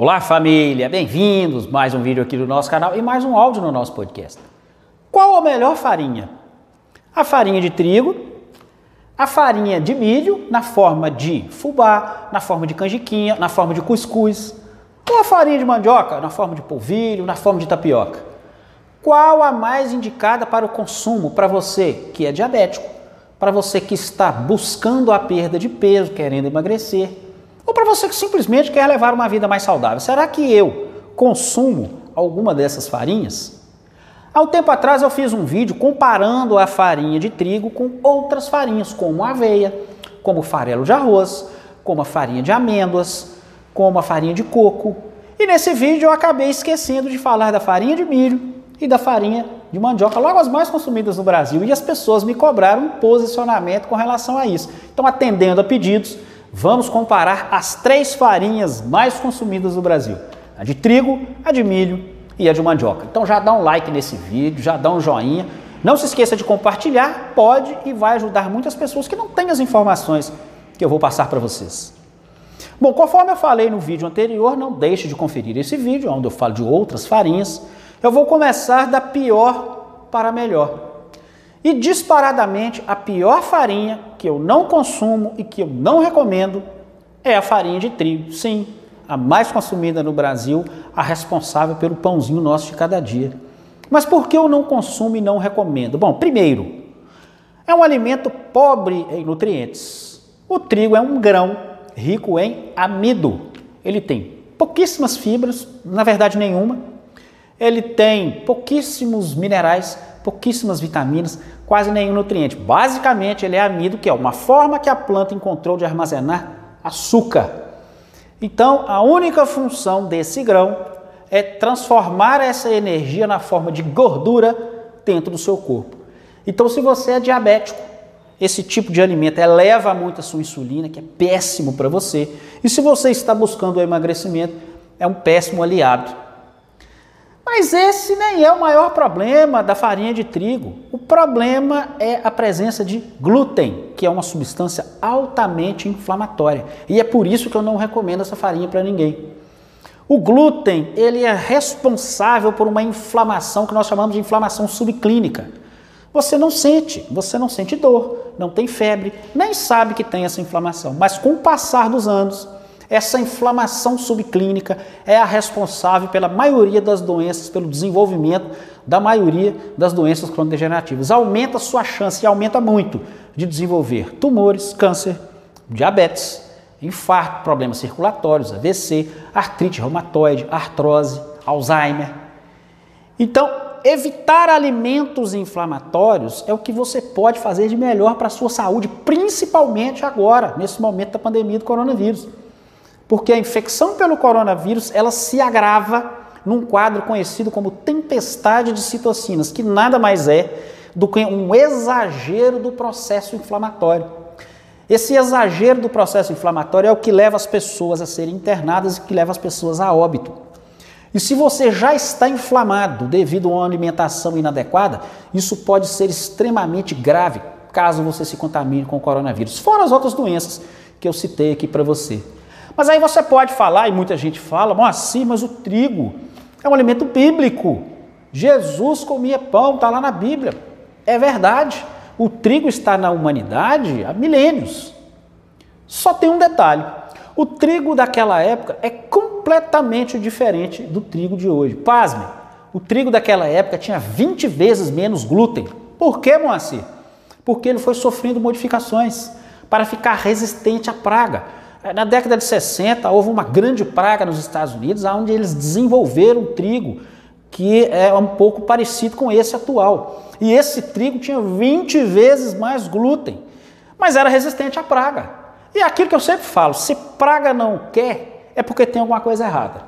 Olá família, bem-vindos mais um vídeo aqui do nosso canal e mais um áudio no nosso podcast. Qual a melhor farinha? A farinha de trigo, a farinha de milho na forma de fubá, na forma de canjiquinha, na forma de cuscuz, ou a farinha de mandioca na forma de polvilho, na forma de tapioca. Qual a mais indicada para o consumo para você que é diabético, para você que está buscando a perda de peso, querendo emagrecer? Ou para você que simplesmente quer levar uma vida mais saudável? Será que eu consumo alguma dessas farinhas? Há um tempo atrás eu fiz um vídeo comparando a farinha de trigo com outras farinhas, como aveia, como farelo de arroz, como a farinha de amêndoas, como a farinha de coco. E nesse vídeo eu acabei esquecendo de falar da farinha de milho e da farinha de mandioca, logo as mais consumidas no Brasil, e as pessoas me cobraram um posicionamento com relação a isso. Então, atendendo a pedidos, vamos comparar as três farinhas mais consumidas no Brasil: a de trigo, a de milho e a de mandioca. Então já dá um like nesse vídeo, já dá um joinha. Não se esqueça de compartilhar, pode e vai ajudar muitas pessoas que não têm as informações que eu vou passar para vocês. Bom, conforme eu falei no vídeo anterior, não deixe de conferir esse vídeo, onde eu falo de outras farinhas. Eu vou começar da pior para a melhor. E disparadamente, a pior farinha que eu não consumo e que eu não recomendo é a farinha de trigo. Sim, a mais consumida no Brasil, a responsável pelo pãozinho nosso de cada dia. Mas por que eu não consumo e não recomendo? Bom, primeiro, é um alimento pobre em nutrientes. O trigo é um grão rico em amido. Ele tem pouquíssimas fibras, na verdade nenhuma. Ele tem pouquíssimos minerais, pouquíssimas vitaminas, quase nenhum nutriente. Basicamente, ele é amido, que é uma forma que a planta encontrou de armazenar açúcar. Então, a única função desse grão é transformar essa energia na forma de gordura dentro do seu corpo. Então, se você é diabético, esse tipo de alimento eleva muito a sua insulina, que é péssimo para você. E se você está buscando o emagrecimento, é um péssimo aliado. Mas esse nem é o maior problema da farinha de trigo. O problema é a presença de glúten, que é uma substância altamente inflamatória. E é por isso que eu não recomendo essa farinha para ninguém. O glúten, ele é responsável por uma inflamação que nós chamamos de inflamação subclínica. Você não sente, você não sente dor, não tem febre, nem sabe que tem essa inflamação. Mas com o passar dos anos, essa inflamação subclínica é a responsável pela maioria das doenças, pelo desenvolvimento da maioria das doenças cronodegenerativas. Aumenta a sua chance e aumenta muito de desenvolver tumores, câncer, diabetes, infarto, problemas circulatórios, AVC, artrite reumatoide, artrose, Alzheimer. Então, evitar alimentos inflamatórios é o que você pode fazer de melhor para a sua saúde, principalmente agora, nesse momento da pandemia do coronavírus porque a infecção pelo coronavírus ela se agrava num quadro conhecido como tempestade de citocinas, que nada mais é do que um exagero do processo inflamatório. Esse exagero do processo inflamatório é o que leva as pessoas a serem internadas e que leva as pessoas a óbito. E se você já está inflamado devido a uma alimentação inadequada, isso pode ser extremamente grave caso você se contamine com o coronavírus, fora as outras doenças que eu citei aqui para você. Mas aí você pode falar, e muita gente fala, assim, mas o trigo é um alimento bíblico. Jesus comia pão, está lá na Bíblia. É verdade. O trigo está na humanidade há milênios. Só tem um detalhe: o trigo daquela época é completamente diferente do trigo de hoje. Pasme, o trigo daquela época tinha 20 vezes menos glúten. Por que, Moacir? Porque ele foi sofrendo modificações para ficar resistente à praga. É, na década de 60, houve uma grande praga nos Estados Unidos, onde eles desenvolveram trigo que é um pouco parecido com esse atual. E esse trigo tinha 20 vezes mais glúten, mas era resistente à praga. E é aquilo que eu sempre falo: se praga não quer, é porque tem alguma coisa errada.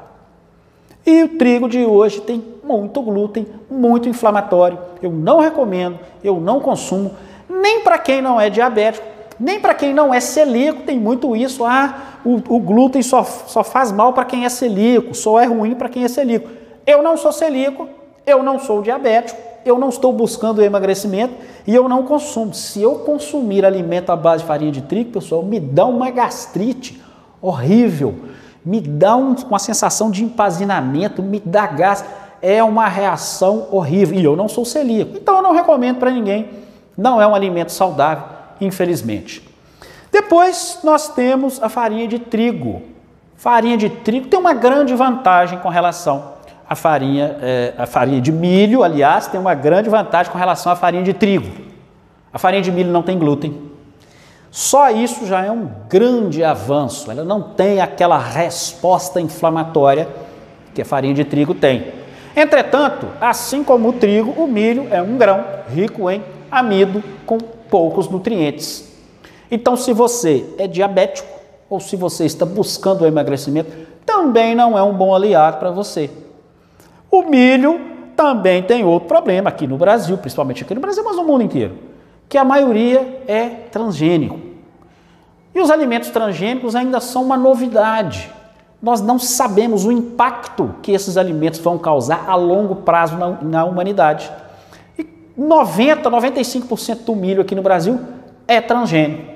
E o trigo de hoje tem muito glúten, muito inflamatório. Eu não recomendo, eu não consumo, nem para quem não é diabético, nem para quem não é celíaco tem muito isso. Ah, o, o glúten só, só faz mal para quem é celíaco, só é ruim para quem é celíaco. Eu não sou celíaco, eu não sou diabético, eu não estou buscando emagrecimento e eu não consumo. Se eu consumir alimento à base de farinha de trigo, pessoal, me dá uma gastrite horrível. me dá um, uma sensação de empazinamento, me dá gás. É uma reação horrível. E eu não sou celíaco, então eu não recomendo para ninguém. Não é um alimento saudável, infelizmente. Depois nós temos a farinha de trigo. Farinha de trigo tem uma grande vantagem com relação à farinha, é, a farinha de milho, aliás, tem uma grande vantagem com relação à farinha de trigo. A farinha de milho não tem glúten. Só isso já é um grande avanço. Ela não tem aquela resposta inflamatória que a farinha de trigo tem. Entretanto, assim como o trigo, o milho é um grão rico em amido com poucos nutrientes. Então, se você é diabético ou se você está buscando o emagrecimento, também não é um bom aliado para você. O milho também tem outro problema aqui no Brasil, principalmente aqui no Brasil, mas no mundo inteiro, que a maioria é transgênico. E os alimentos transgênicos ainda são uma novidade. Nós não sabemos o impacto que esses alimentos vão causar a longo prazo na, na humanidade. E 90, 95% do milho aqui no Brasil é transgênico.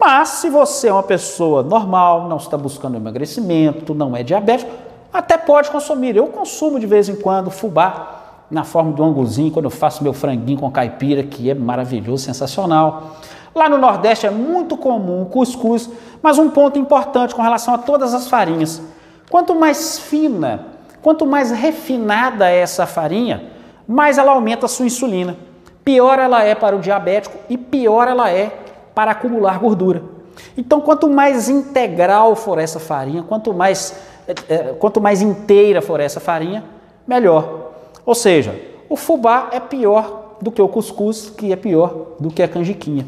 Mas se você é uma pessoa normal, não está buscando emagrecimento, não é diabético, até pode consumir. Eu consumo de vez em quando fubá na forma do anguzinho, quando eu faço meu franguinho com caipira, que é maravilhoso, sensacional. Lá no Nordeste é muito comum cuscuz, mas um ponto importante com relação a todas as farinhas. Quanto mais fina, quanto mais refinada é essa farinha, mais ela aumenta a sua insulina. Pior ela é para o diabético e pior ela é para acumular gordura. Então, quanto mais integral for essa farinha, quanto mais, é, quanto mais inteira for essa farinha, melhor. Ou seja, o fubá é pior do que o cuscuz, que é pior do que a canjiquinha.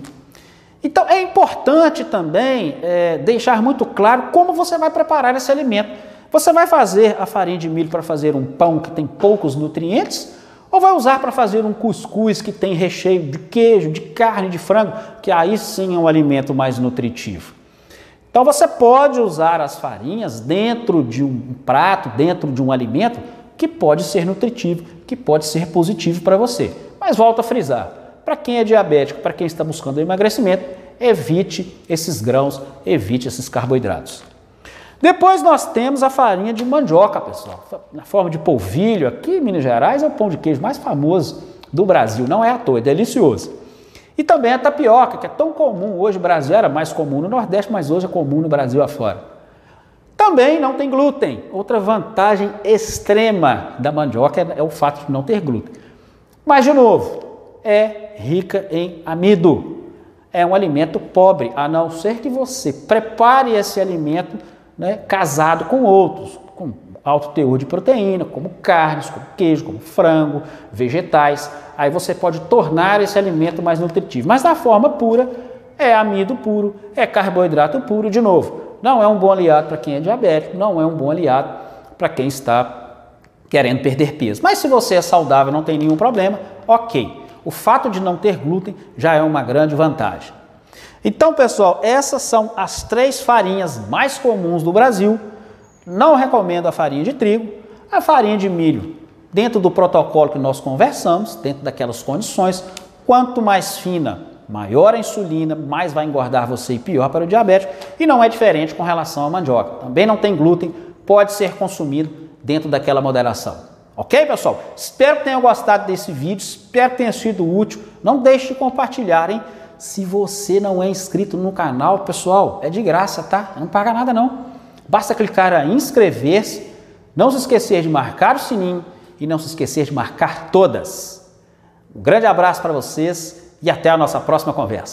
Então, é importante também é, deixar muito claro como você vai preparar esse alimento. Você vai fazer a farinha de milho para fazer um pão que tem poucos nutrientes ou vai usar para fazer um cuscuz que tem recheio de queijo, de carne, de frango, que aí sim é um alimento mais nutritivo. Então você pode usar as farinhas dentro de um prato, dentro de um alimento que pode ser nutritivo, que pode ser positivo para você. Mas volto a frisar, para quem é diabético, para quem está buscando emagrecimento, evite esses grãos, evite esses carboidratos. Depois nós temos a farinha de mandioca, pessoal, na forma de polvilho. Aqui em Minas Gerais é o pão de queijo mais famoso do Brasil, não é à toa, é delicioso. E também a tapioca, que é tão comum hoje no Brasil, era mais comum no Nordeste, mas hoje é comum no Brasil afora. Também não tem glúten. Outra vantagem extrema da mandioca é, é o fato de não ter glúten. Mas, de novo, é rica em amido. É um alimento pobre, a não ser que você prepare esse alimento né, casado com outros, com alto teor de proteína, como carnes, como queijo, como frango, vegetais. Aí você pode tornar esse alimento mais nutritivo. Mas da forma pura, é amido puro, é carboidrato puro, de novo. Não é um bom aliado para quem é diabético, não é um bom aliado para quem está querendo perder peso. Mas se você é saudável, não tem nenhum problema, ok. O fato de não ter glúten já é uma grande vantagem. Então, pessoal, essas são as três farinhas mais comuns do Brasil. Não recomendo a farinha de trigo, a farinha de milho, dentro do protocolo que nós conversamos, dentro daquelas condições, quanto mais fina, maior a insulina, mais vai engordar você e pior para o diabético. E não é diferente com relação à mandioca. Também não tem glúten, pode ser consumido dentro daquela moderação. Ok, pessoal? Espero que tenham gostado desse vídeo, espero que tenha sido útil. Não deixe de compartilhar, hein? Se você não é inscrito no canal, pessoal, é de graça, tá? Não paga nada não. Basta clicar em inscrever-se, não se esquecer de marcar o sininho e não se esquecer de marcar todas. Um grande abraço para vocês e até a nossa próxima conversa.